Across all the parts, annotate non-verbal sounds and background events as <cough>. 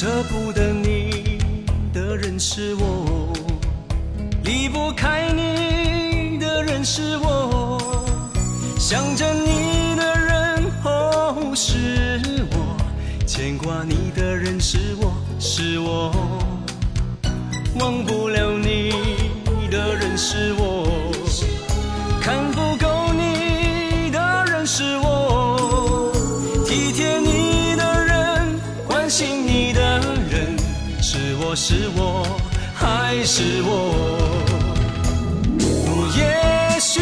舍不得是我？也许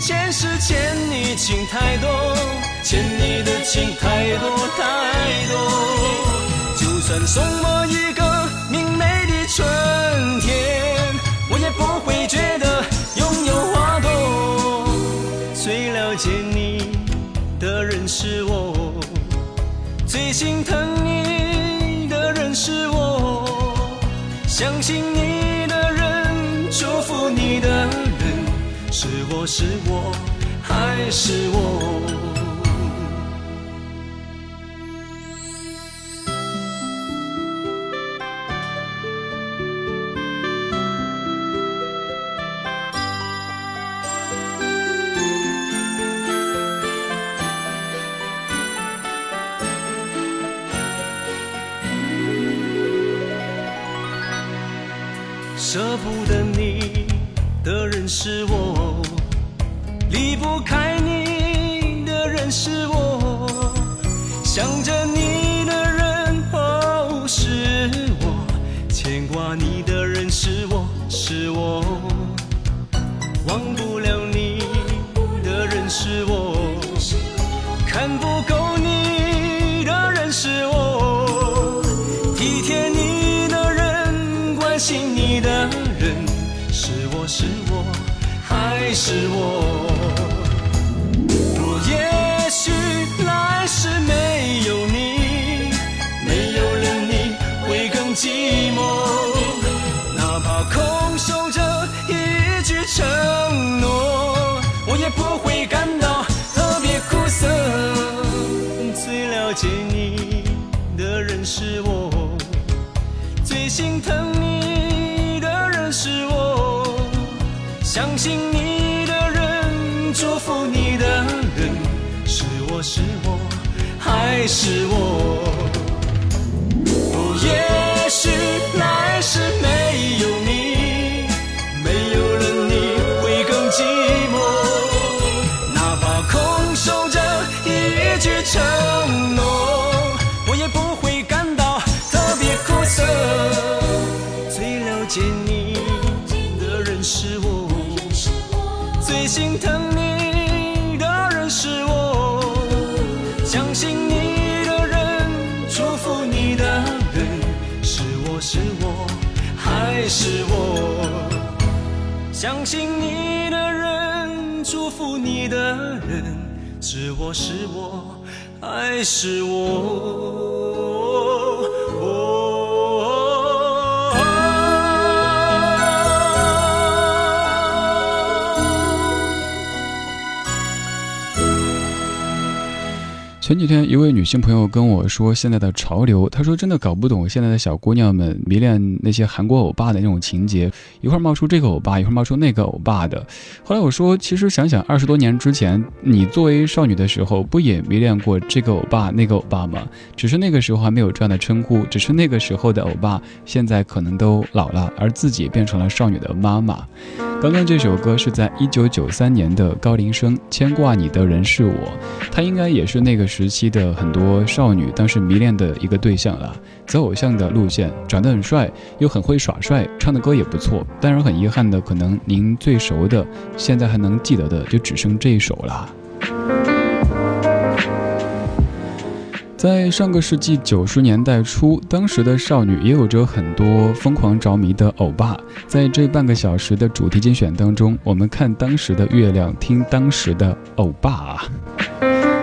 前世欠你情太多，欠你的情太多太多。就算送我一个明媚的春天，我也不会觉得拥有花朵。最了解你的人是我，最心疼你的人是我，相信你，你的人，是我是我还是我？舍不得你是我，离不开是我？哦也许来世没有你，没有了你会更寂寞，哪怕空守着一句承诺，我也不会感到特别苦涩。最了解你的人是我，最心疼是我？相信你的人，祝福你的人，是我是我还是我？前几天，一位女性朋友跟我说，现在的潮流，她说真的搞不懂现在的小姑娘们迷恋那些韩国欧巴的那种情节，一会儿冒出这个欧巴，一会儿冒出那个欧巴的。后来我说，其实想想二十多年之前，你作为少女的时候，不也迷恋过这个欧巴、那个欧巴吗？只是那个时候还没有这样的称呼，只是那个时候的欧巴现在可能都老了，而自己变成了少女的妈妈。刚刚这首歌是在一九九三年的高林生《牵挂你的人是我》，他应该也是那个时期的很多少女当时迷恋的一个对象了。走偶像的路线，长得很帅，又很会耍帅，唱的歌也不错。当然很遗憾的，可能您最熟的，现在还能记得的，就只剩这一首了。在上个世纪九十年代初，当时的少女也有着很多疯狂着迷的欧巴。在这半个小时的主题精选当中，我们看当时的月亮，听当时的欧巴啊。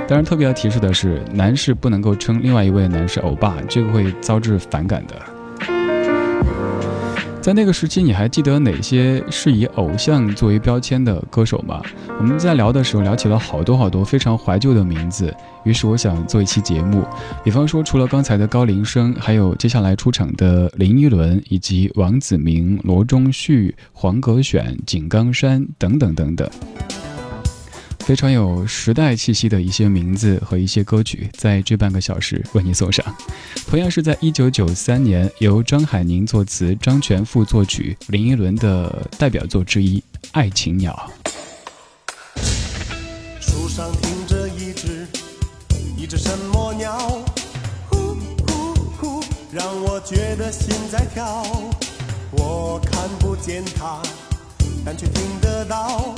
当然，特别要提示的是，男士不能够称另外一位男士欧巴，这个会遭致反感的。在那个时期，你还记得哪些是以偶像作为标签的歌手吗？我们在聊的时候聊起了好多好多非常怀旧的名字，于是我想做一期节目，比方说除了刚才的高林生，还有接下来出场的林依轮，以及王子明、罗中旭、黄格选、井冈山等等等等。非常有时代气息的一些名字和一些歌曲，在这半个小时为你送上。同样是在一九九三年，由张海宁作词、张全富作曲，林依轮的代表作之一《爱情鸟》。树上停着一只，一只什么鸟？呼呼呼，让我觉得心在跳。我看不见它，但却听得到。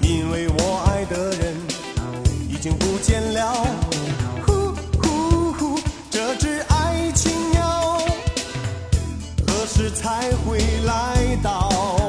因为我爱的人已经不见了，呼呼呼，这只爱情鸟何时才会来到？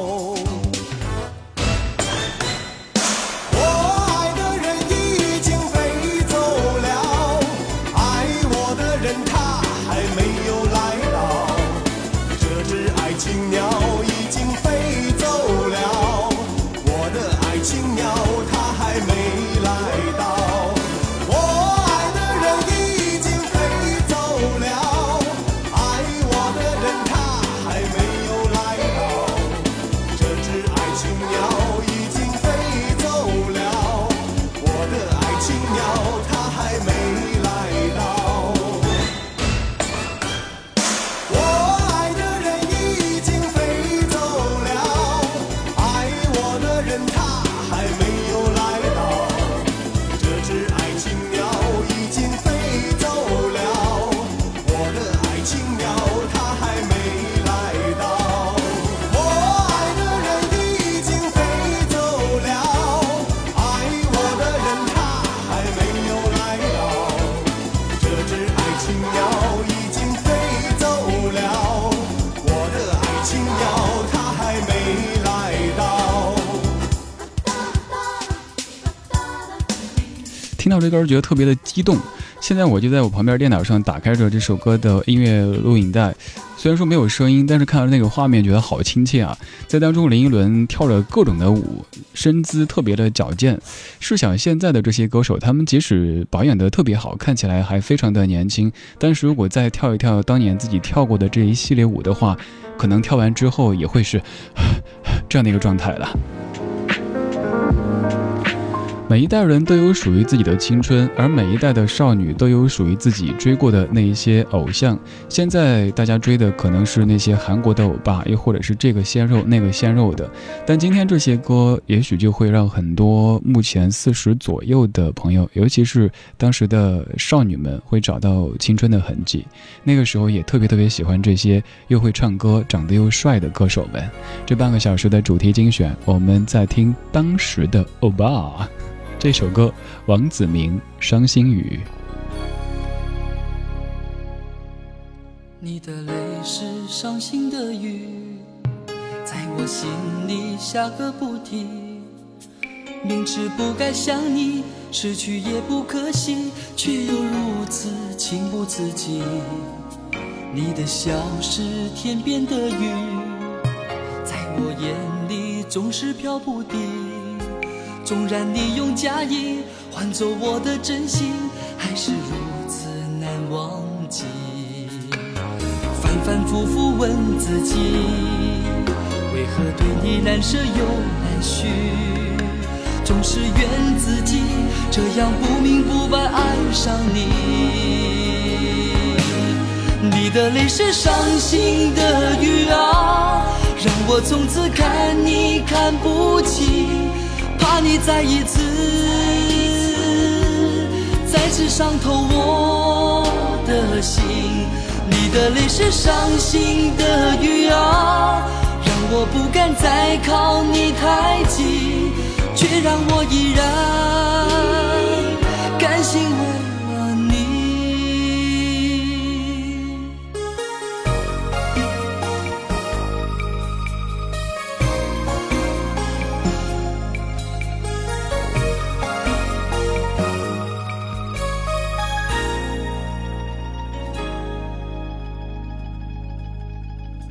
这歌觉得特别的激动，现在我就在我旁边电脑上打开着这首歌的音乐录影带，虽然说没有声音，但是看到那个画面觉得好亲切啊！在当中林依轮跳着各种的舞，身姿特别的矫健。试想现在的这些歌手，他们即使保养得特别好，看起来还非常的年轻，但是如果再跳一跳当年自己跳过的这一系列舞的话，可能跳完之后也会是 <sighs> 这样的一个状态了。每一代人都有属于自己的青春，而每一代的少女都有属于自己追过的那一些偶像。现在大家追的可能是那些韩国的欧巴，又或者是这个鲜肉那个鲜肉的。但今天这些歌，也许就会让很多目前四十左右的朋友，尤其是当时的少女们，会找到青春的痕迹。那个时候也特别特别喜欢这些又会唱歌、长得又帅的歌手们。这半个小时的主题精选，我们在听当时的欧巴。这首歌，王子明《伤心雨》。你的泪是伤心的雨，在我心里下个不停。明知不该想你，失去也不可惜，却又如此情不自禁。你的笑是天边的云，在我眼里总是飘不定。纵然你用假意换走我的真心，还是如此难忘记。反反复复问自己，为何对你难舍又难续？总是怨自己这样不明不白爱上你。你的泪是伤心的雨啊，让我从此看你看不清，怕你再一次再次伤透我的心。你的泪是伤心的雨啊，让我不敢再靠你太近。却让我依然甘心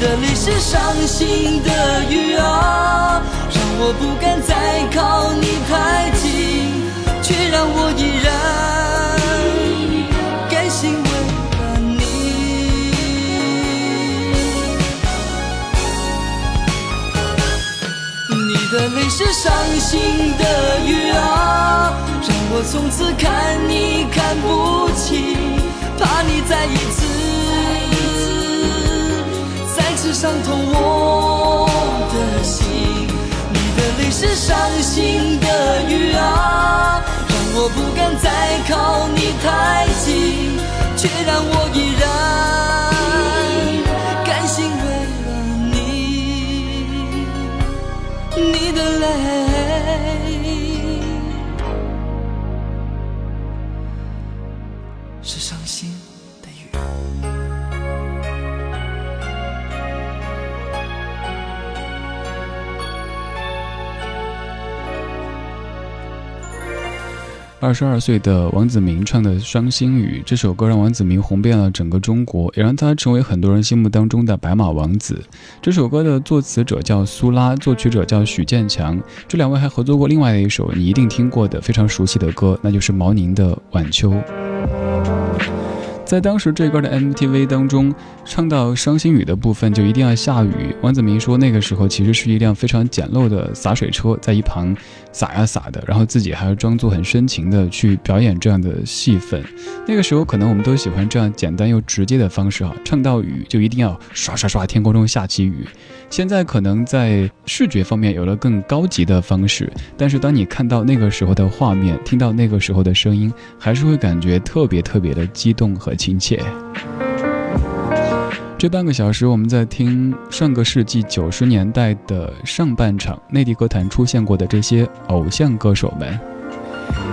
的泪是伤心的雨啊。让我不敢再靠你太近，却让我依然甘心为了你。你的泪是伤心的雨啊，让我从此看你看不清，怕你再一次伤痛我的心。你的泪是伤心的雨啊，让我不敢再靠你太近，却让我依然二十二岁的王子明唱的《伤心雨》这首歌，让王子明红遍了整个中国，也让他成为很多人心目当中的白马王子。这首歌的作词者叫苏拉，作曲者叫许建强，这两位还合作过另外的一首你一定听过的非常熟悉的歌，那就是毛宁的《晚秋》。在当时这歌的 MTV 当中，唱到伤心雨的部分就一定要下雨。王子明说，那个时候其实是一辆非常简陋的洒水车，在一旁洒呀洒的，然后自己还要装作很深情的去表演这样的戏份。那个时候可能我们都喜欢这样简单又直接的方式哈，唱到雨就一定要刷刷刷，天空中下起雨。现在可能在视觉方面有了更高级的方式，但是当你看到那个时候的画面，听到那个时候的声音，还是会感觉特别特别的激动和亲切。这半个小时，我们在听上个世纪九十年代的上半场内地歌坛出现过的这些偶像歌手们。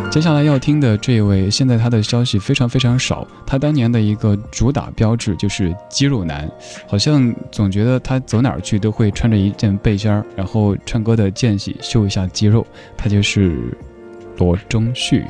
接下来要听的这位，现在他的消息非常非常少。他当年的一个主打标志就是肌肉男，好像总觉得他走哪儿去都会穿着一件背心儿，然后唱歌的间隙秀一下肌肉。他就是罗中旭。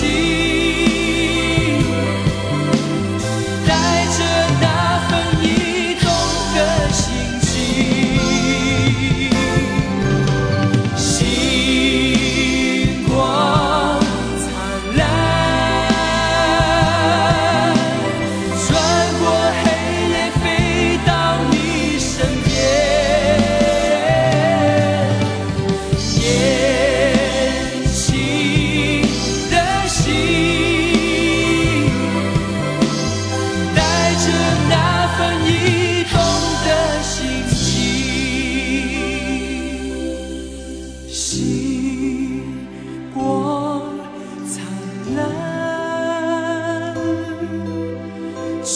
心，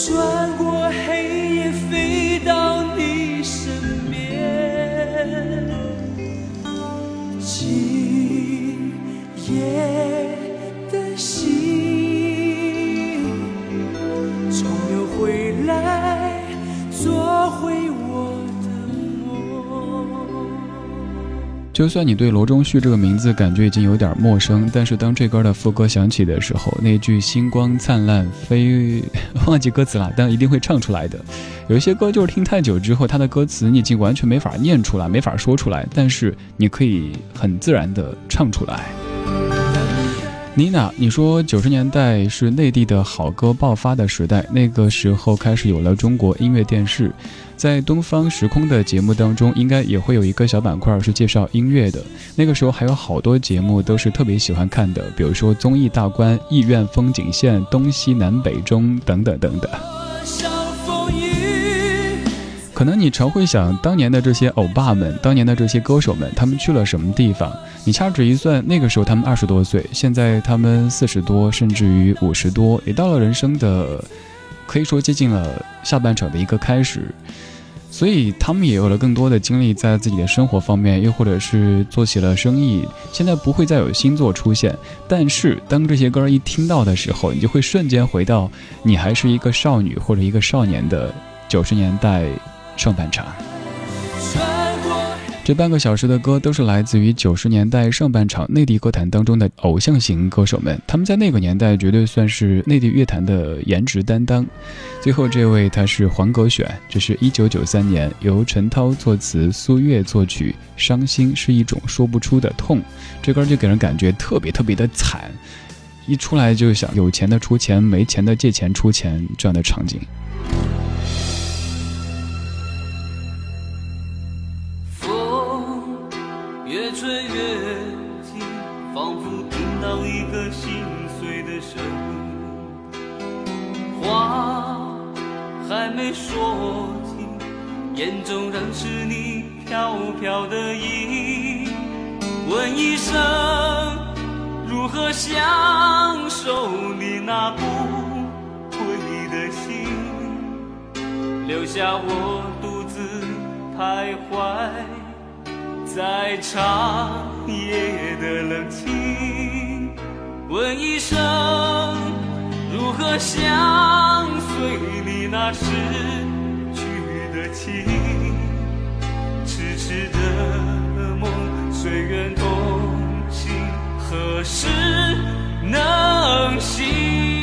穿过就算你对罗中旭这个名字感觉已经有点陌生，但是当这歌的副歌响起的时候，那句“星光灿烂飞”，忘记歌词了，但一定会唱出来的。有一些歌就是听太久之后，它的歌词你已经完全没法念出来，没法说出来，但是你可以很自然的唱出来。妮娜，你说九十年代是内地的好歌爆发的时代，那个时候开始有了中国音乐电视，在东方时空的节目当中，应该也会有一个小板块是介绍音乐的。那个时候还有好多节目都是特别喜欢看的，比如说综艺大观、意苑风景线、东西南北中等等等等。可能你常会想，当年的这些欧巴们，当年的这些歌手们，他们去了什么地方？你掐指一算，那个时候他们二十多岁，现在他们四十多，甚至于五十多，也到了人生的，可以说接近了下半场的一个开始。所以他们也有了更多的精力在自己的生活方面，又或者是做起了生意。现在不会再有新作出现，但是当这些歌一听到的时候，你就会瞬间回到你还是一个少女或者一个少年的九十年代上半场。这半个小时的歌都是来自于九十年代上半场内地歌坛当中的偶像型歌手们，他们在那个年代绝对算是内地乐坛的颜值担当。最后这位他是黄格选，这是一九九三年由陈涛作词、苏月作曲，《伤心是一种说不出的痛》，这歌就给人感觉特别特别的惨，一出来就想有钱的出钱，没钱的借钱出钱这样的场景。眼中仍是你飘飘的影。问一声，如何享受你那不悔的心？留下我独自徘徊在长夜的冷清。问一声，如何相随你那时？情，痴痴的梦，随缘同行，何时能醒？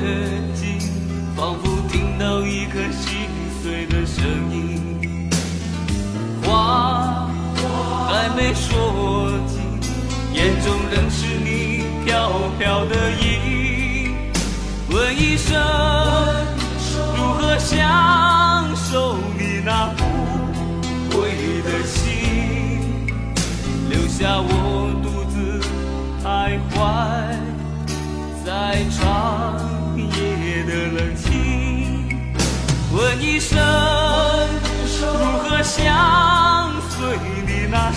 耳机仿佛听到一个心碎的声音话还没说尽眼中仍是你飘飘的影问一声如何享受你那不悔的心？留下我生如何相随你那